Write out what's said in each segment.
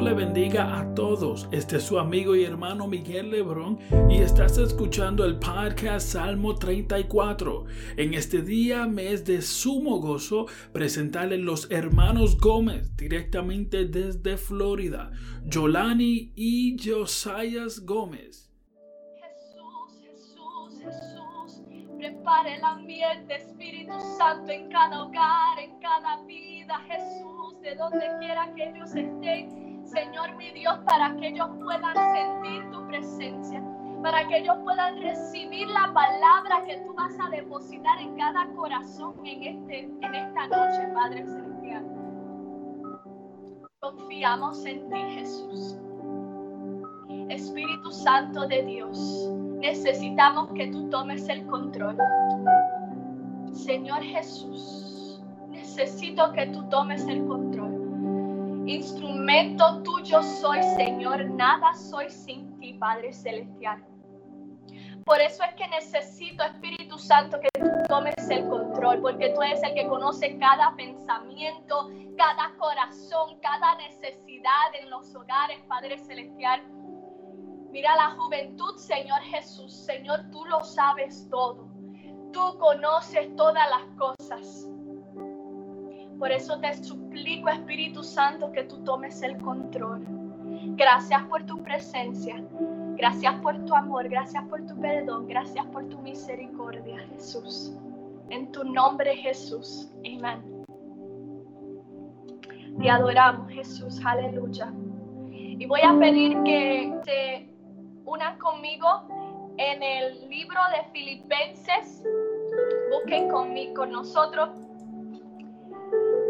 Dios le bendiga a todos. Este es su amigo y hermano Miguel Lebrón y estás escuchando el podcast Salmo 34. En este día me es de sumo gozo presentarle los hermanos Gómez directamente desde Florida, Yolani y Josias Gómez. Jesús, Jesús, Jesús, prepare el ambiente, Espíritu Santo, en cada hogar, en cada vida, Jesús de donde quiera que ellos estén, Señor mi Dios, para que ellos puedan sentir tu presencia, para que ellos puedan recibir la palabra que tú vas a depositar en cada corazón en, este, en esta noche, Padre Celestial. Confiamos en ti, Jesús. Espíritu Santo de Dios, necesitamos que tú tomes el control. Señor Jesús, necesito que tú tomes el control. Instrumento tuyo soy, Señor, nada soy sin ti, Padre Celestial. Por eso es que necesito, Espíritu Santo, que tomes el control, porque tú eres el que conoce cada pensamiento, cada corazón, cada necesidad en los hogares, Padre Celestial. Mira la juventud, Señor Jesús. Señor, tú lo sabes todo. Tú conoces todas las cosas. Por eso te suplico, Espíritu Santo, que tú tomes el control. Gracias por tu presencia. Gracias por tu amor. Gracias por tu perdón. Gracias por tu misericordia, Jesús. En tu nombre, Jesús. Amén. Te adoramos, Jesús. Aleluya. Y voy a pedir que se unan conmigo en el libro de Filipenses. Busquen conmigo, con nosotros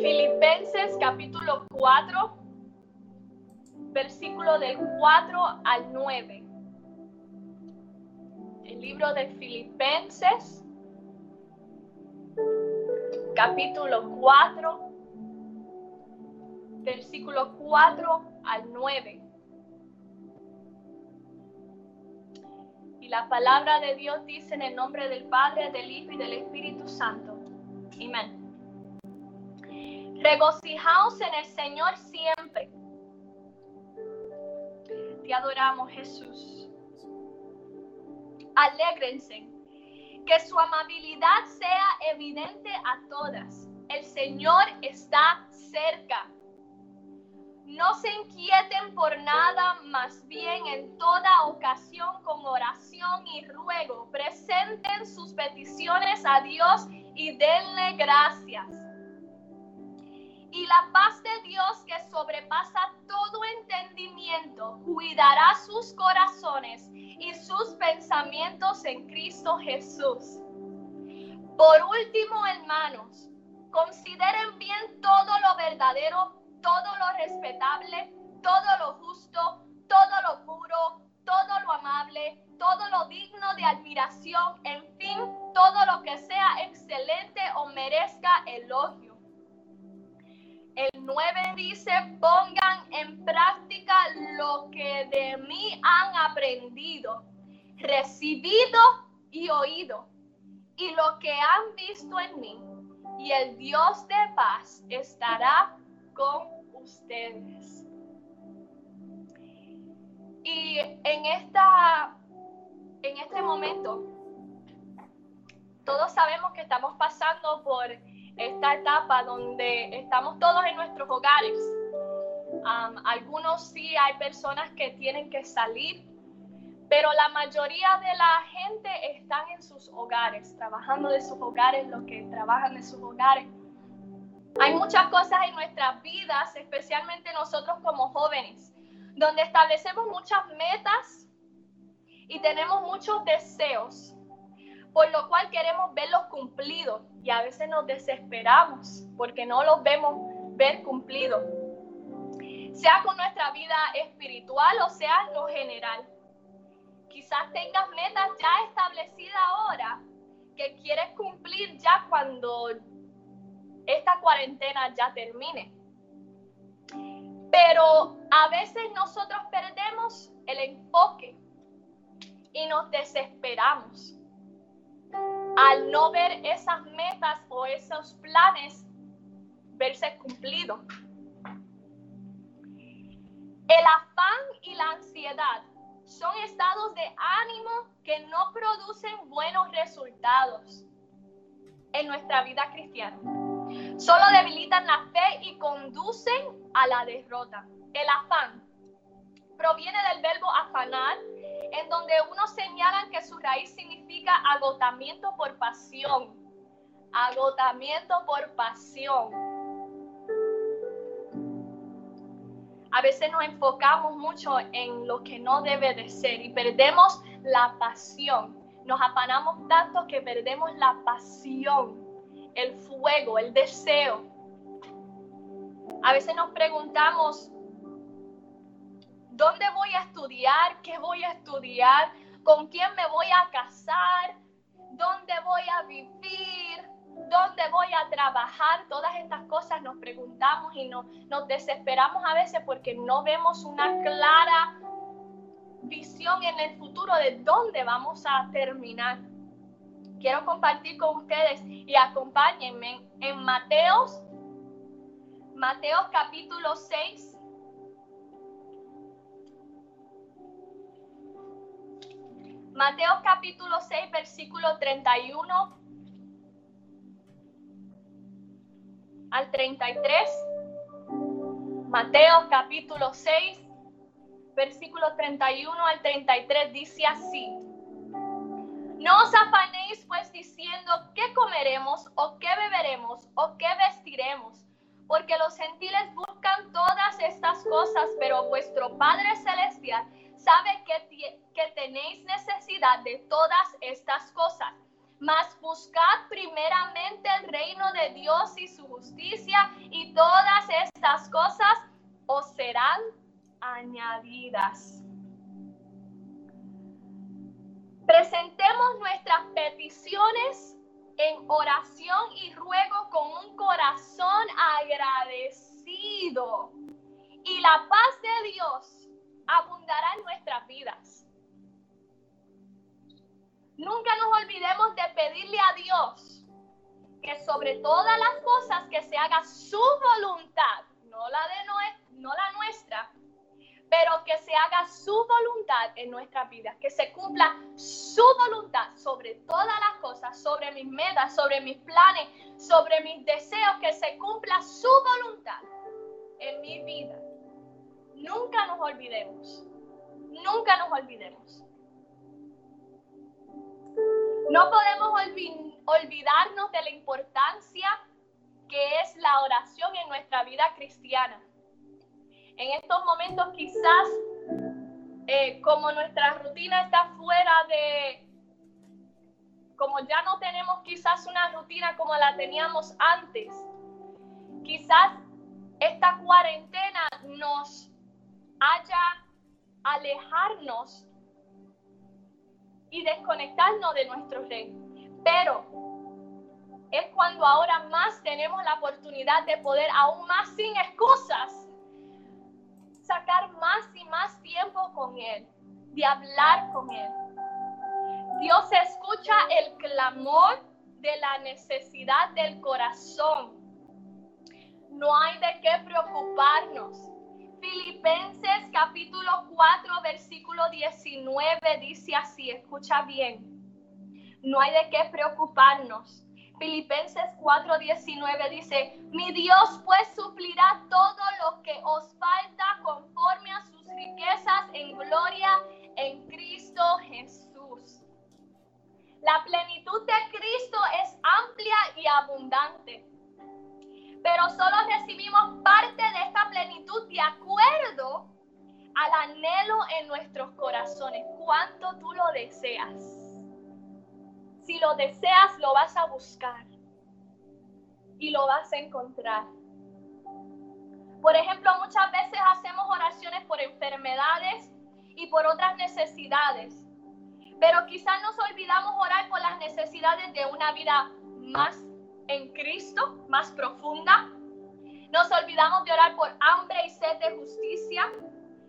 Filipenses capítulo 4, versículo del 4 al 9. El libro de Filipenses capítulo 4, versículo 4 al 9. Y la palabra de Dios dice en el nombre del Padre, del Hijo y del Espíritu Santo. Amén. Regocijaos en el Señor siempre. Te adoramos, Jesús. Alégrense. Que su amabilidad sea evidente a todas. El Señor está cerca. No se inquieten por nada, más bien en toda ocasión con oración y ruego, presenten sus peticiones a Dios y denle gracias y la paz de Dios que sobrepasa todo entendimiento cuidará sus corazones y sus pensamientos en Cristo Jesús. Por último, hermanos, consideren bien todo lo verdadero, todo lo respetable, todo lo justo, todo lo puro, todo lo amable, todo lo digno de admiración, en fin, todo lo que sea excelente o merezca elogio el 9 dice, pongan en práctica lo que de mí han aprendido, recibido y oído, y lo que han visto en mí. Y el Dios de paz estará con ustedes. Y en esta en este momento todos sabemos que estamos pasando por esta etapa donde estamos todos en nuestros hogares. algunos sí hay personas que tienen que salir, pero la mayoría de la gente están en sus hogares, trabajando de sus hogares, los que trabajan de sus hogares. Hay muchas cosas en nuestras vidas, especialmente nosotros como jóvenes, donde establecemos muchas metas y tenemos muchos deseos por lo cual queremos verlos cumplidos y a veces nos desesperamos porque no los vemos ver cumplidos, sea con nuestra vida espiritual o sea en lo general. Quizás tengas metas ya establecidas ahora que quieres cumplir ya cuando esta cuarentena ya termine. Pero a veces nosotros perdemos el enfoque y nos desesperamos al no ver esas metas o esos planes verse cumplidos. El afán y la ansiedad son estados de ánimo que no producen buenos resultados en nuestra vida cristiana. Solo debilitan la fe y conducen a la derrota. El afán proviene del verbo afanar, en donde uno señala que su raíz significa agotamiento por pasión. Agotamiento por pasión. a veces nos enfocamos mucho en lo que no debe de ser y perdemos la pasión. Nos afanamos tanto que perdemos la pasión, el fuego, el deseo. A veces nos preguntamos, ¿dónde voy a estudiar? ¿Qué voy a estudiar? ¿Con quién me voy a casar? ¿Dónde voy a vivir? ¿Dónde voy a trabajar? Todas estas cosas nos preguntamos y nos desesperamos a veces porque no vemos una clara visión en el futuro de dónde vamos a terminar. Quiero compartir con ustedes y acompáñenme en Mateos, Mateos capítulo 6. Mateos capítulo 6, versículo 31 al 33. Mateo capítulo 6, versículo 31 al 33 dice así. No os afanéis pues diciendo qué comeremos o qué beberemos o qué vestiremos, porque los gentiles buscan todas estas cosas, pero vuestro Padre Celestial sabe que, que tenéis necesidad de todas estas cosas mas buscad primeramente el reino de Dios y su justicia y todas estas cosas os serán añadidas. Presentemos nuestras peticiones en oración y ruego con un corazón agradecido. Y la paz de Dios abundará en nuestras vidas. Nunca nos olvidemos de pedirle a Dios que sobre todas las cosas que se haga su voluntad, no la de no la nuestra, pero que se haga su voluntad en nuestras vidas, que se cumpla su voluntad sobre todas las cosas, sobre mis metas, sobre mis planes, sobre mis deseos, que se cumpla su voluntad en mi vida. Nunca nos olvidemos, nunca nos olvidemos. No podemos olvidarnos de la importancia que es la oración en nuestra vida cristiana. En estos momentos quizás, eh, como nuestra rutina está fuera de, como ya no tenemos quizás una rutina como la teníamos antes, quizás esta cuarentena nos haya alejarnos y desconectarnos de nuestro rey. Pero es cuando ahora más tenemos la oportunidad de poder, aún más sin excusas, sacar más y más tiempo con Él, de hablar con Él. Dios escucha el clamor de la necesidad del corazón. No hay de qué preocuparnos Filipenses capítulo 4, versículo 19 dice así, escucha bien, no hay de qué preocuparnos. Filipenses 4, 19 dice, mi Dios pues suplirá todo lo que os falta conforme a sus riquezas en gloria en Cristo Jesús. La plenitud de Cristo es amplia y abundante pero solo recibimos parte de esta plenitud de acuerdo al anhelo en nuestros corazones. ¿Cuánto tú lo deseas? Si lo deseas, lo vas a buscar y lo vas a encontrar. Por ejemplo, muchas veces hacemos oraciones por enfermedades y por otras necesidades, pero quizás nos olvidamos orar por las necesidades de una vida más en Cristo más profunda. Nos olvidamos de orar por hambre y sed de justicia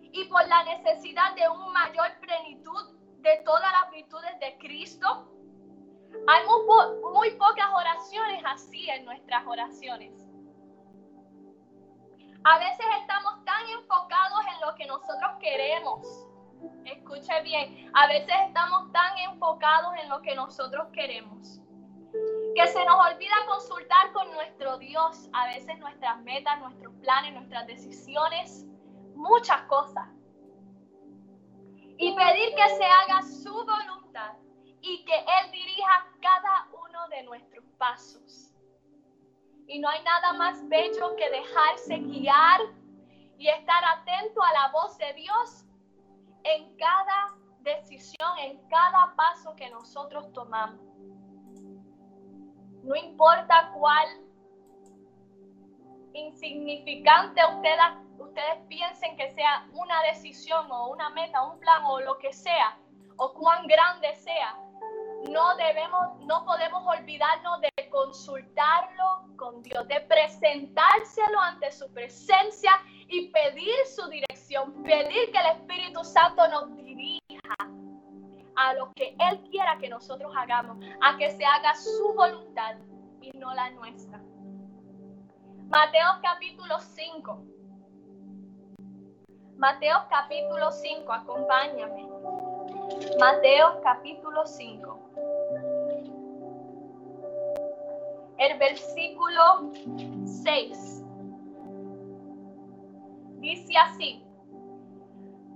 y por la necesidad de una mayor plenitud de todas las virtudes de Cristo. Hay muy, muy pocas oraciones así en nuestras oraciones. A veces estamos tan enfocados en lo que nosotros queremos. Escuche bien, a veces estamos tan enfocados en lo que nosotros queremos que se nos olvida consultar con nuestro Dios a veces nuestras metas, nuestros planes, nuestras decisiones, muchas cosas. Y pedir que se haga su voluntad y que Él dirija cada uno de nuestros pasos. Y no hay nada más bello que dejarse guiar y estar atento a la voz de Dios en cada decisión, en cada paso que nosotros tomamos no importa cuál insignificante ustedes, piensen que sea una decisión o una meta, un plan o lo que sea, o cuán grande sea, no debemos, no podemos olvidarnos de consultarlo con Dios, de presentárselo ante su presencia y pedir su dirección, pedir que el Espíritu Santo nos dirija a lo que Él quiera que nosotros hagamos, a que se haga su voluntad y no la nuestra. Mateo capítulo 5. Mateo capítulo 5, acompáñame. Mateo capítulo 5. El versículo 6. Dice así.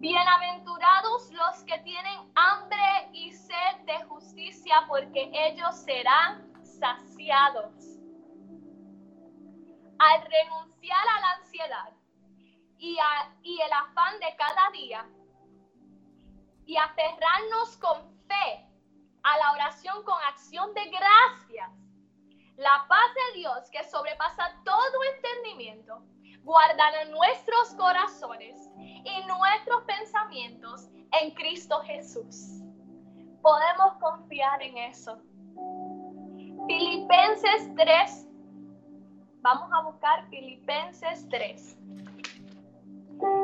Bienaventurados los que tienen hambre y sed de justicia, porque ellos serán saciados. Al renunciar a la ansiedad y, el afán de cada día y aferrarnos con fe a la oración con acción de gracias, la paz de Dios que sobrepasa todo entendimiento guardará nuestros corazones y nuestros pensamientos en Cristo Jesús. Podemos confiar en eso. Filipenses 3. Vamos a buscar Filipenses 3.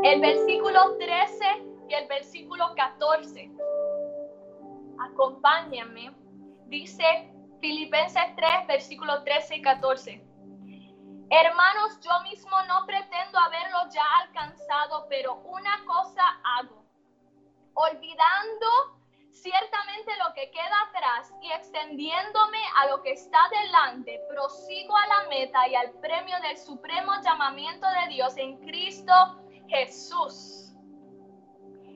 El versículo 13 y el versículo 14. Acompáñame. Dice Filipenses 3, versículo 13 y 14. Hermanos, yo mismo no pretendo haberlo ya alcanzado, pero una cosa hago, olvidando ciertamente lo que queda atrás y extendiéndome a lo que está delante, prosigo a la meta y al premio del supremo llamamiento de Dios en Cristo Jesús.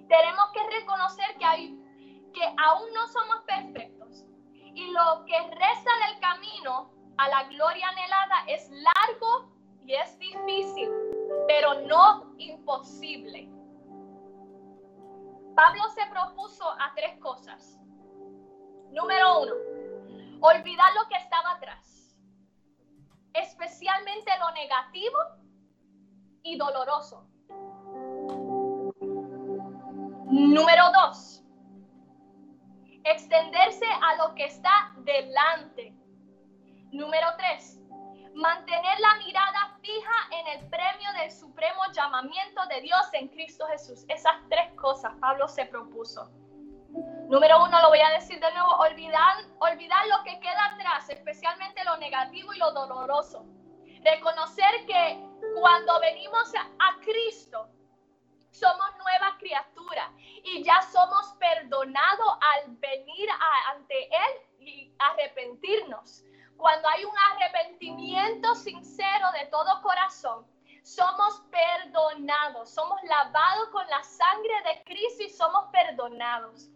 Tenemos que reconocer que, aún no somos perfectos y lo que resta del camino a la gloria anhelada es largo y es difícil, pero no imposible. Pablo se propuso a tres cosas. Número uno, olvidar lo que estaba atrás, especialmente lo negativo y doloroso. Número dos, extenderse a lo que está delante. Número tres, mantener la mirada fija en el premio del supremo llamamiento de Dios en Cristo Jesús. Esas tres cosas Pablo se propuso. Número uno, lo voy a decir de nuevo, olvidar, olvidar lo que queda atrás, especialmente lo negativo y lo doloroso. Reconocer que cuando venimos a, Cristo, somos nueva criatura y ya somos perdonados al venir ante Él y arrepentirnos cuando hay un arrepentimiento sincero de todo corazón, somos perdonados, somos lavados con la sangre de Cristo y somos perdonados.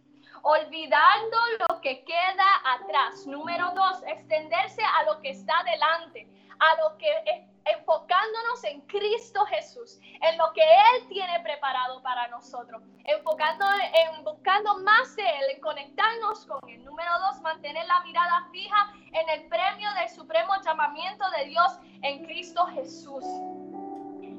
Olvidando lo que queda atrás. Número dos, extenderse a lo que está delante, a lo que enfocándonos en Cristo Jesús, en lo que Él tiene preparado para nosotros, enfocando en buscando más de Él, en conectarnos con Él. Número dos, mantener la mirada fija en el premio del supremo llamamiento de Dios en Cristo Jesús.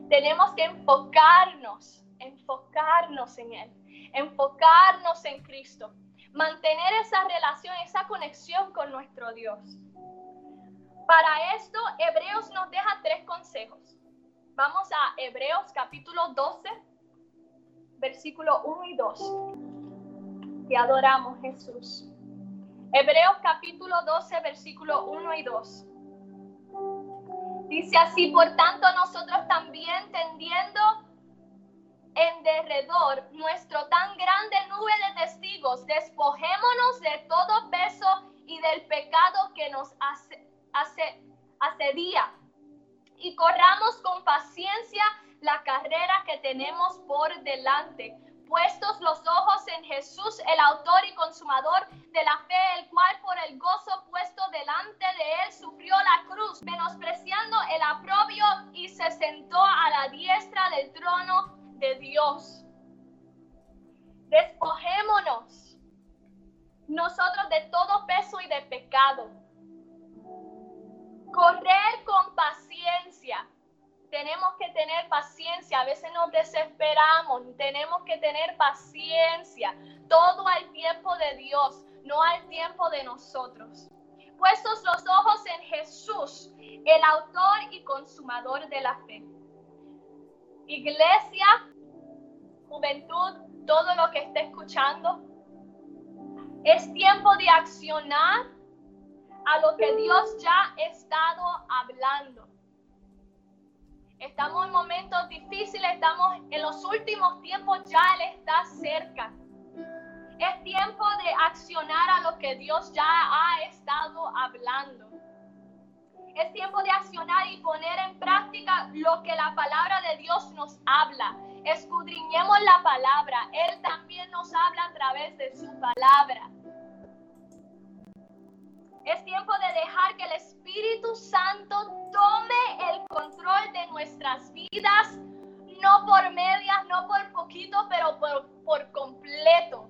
Tenemos que enfocarnos, enfocarnos en Él, enfocarnos en Cristo, mantener esa relación, esa conexión con nuestro Dios. Para esto, Hebreos nos deja tres consejos. Vamos a Hebreos capítulo 12, versículo 1 y 2. Te adoramos, Jesús. Hebreos capítulo 12, versículo 1 y 2. Dice así, por tanto nosotros también tendiendo en derredor nuestro tan grande nube de testigos, despojémonos de todo peso y del pecado que nos hace, hace, asedia y corramos con paciencia la carrera que tenemos por delante puestos los ojos en Jesús, el autor y consumador de la fe, el cual por el gozo puesto delante de él sufrió la cruz, menospreciando el aprobio y se sentó a la diestra del trono de Dios. Despojémonos nosotros de todo peso y de pecado. Correr con paciencia. Tenemos que tener paciencia, a veces nos desesperamos, tenemos que tener paciencia, todo al tiempo de Dios, no al tiempo de nosotros. Puestos los ojos en Jesús, el autor y consumador de la fe. Iglesia, juventud, todo lo que esté escuchando, es tiempo de accionar a lo que Dios ya ha estado hablando. Estamos en momentos difíciles, estamos en los últimos tiempos, ya Él está cerca. Es tiempo de accionar a lo que Dios ya ha estado hablando. Es tiempo de accionar y poner en práctica lo que la palabra de Dios nos habla. Escudriñemos la palabra. Él también nos habla a través de su palabra. Es tiempo de dejar que el Espíritu Santo tome el control de nuestras vidas, no por medias, no por poquito, pero por, por completo.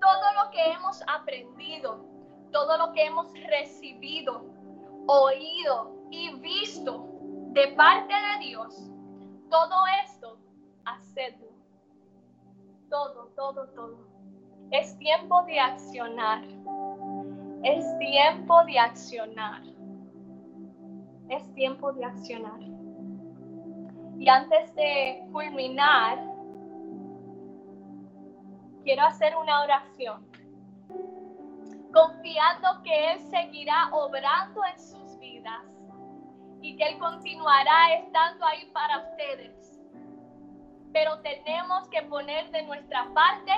Todo lo que hemos aprendido, todo lo que hemos recibido, oído y visto de parte de Dios, todo esto, hacedlo. Todo, todo, todo. Es tiempo de accionar. Es tiempo de accionar. Es tiempo de accionar. Y antes de culminar, quiero hacer una oración, confiando que Él seguirá obrando en sus vidas y que Él continuará estando ahí para ustedes. Pero tenemos que poner de nuestra parte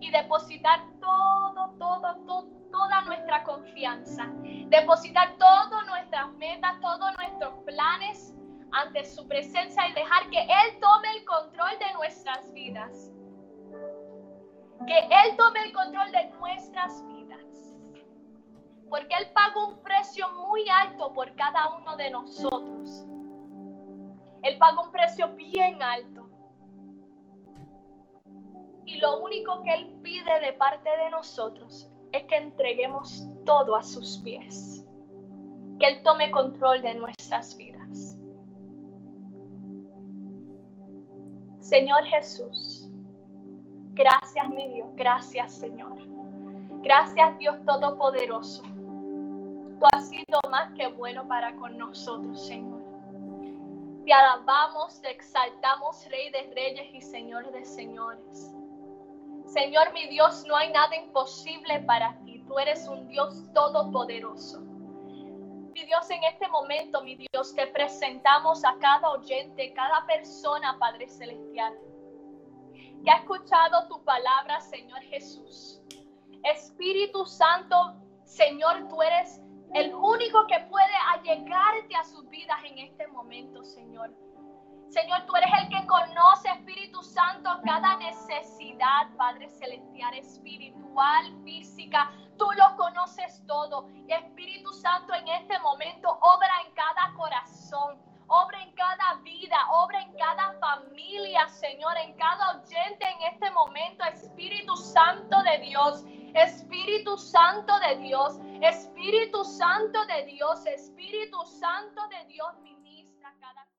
y depositar todo, todo, todo toda nuestra confianza, depositar todas nuestras metas, todos nuestros planes ante su presencia y dejar que Él tome el control de nuestras vidas. Que Él tome el control de nuestras vidas. Porque Él pagó un precio muy alto por cada uno de nosotros. Él pagó un precio bien alto. Y lo único que Él pide de parte de nosotros es que entreguemos todo a sus pies. Que Él tome control de nuestras vidas. Señor Jesús, gracias mi Dios, gracias Señor. Gracias Dios Todopoderoso. Tú has sido más que bueno para con nosotros, Señor. Te alabamos, te exaltamos, Rey de Reyes y Señor de Señores. Señor mi Dios, no hay nada imposible para ti. Tú eres un Dios todopoderoso. Mi Dios, en este momento, mi Dios, te presentamos a cada oyente, cada persona, Padre Celestial, que ha escuchado tu palabra, Señor Jesús. Espíritu Santo, Señor, tú eres el único que puede allegarte a sus vidas en este momento, Señor. Señor, tú eres el que conoce, Espíritu Santo, cada necesidad, Padre Celestial, espiritual, física. Tú lo conoces todo. Espíritu Santo, en este momento, obra en cada corazón, obra en cada vida, obra en cada familia, Señor, en cada oyente en este momento. Espíritu Santo de Dios, Espíritu Santo de Dios, Espíritu Santo de Dios, Espíritu Santo de Dios, mi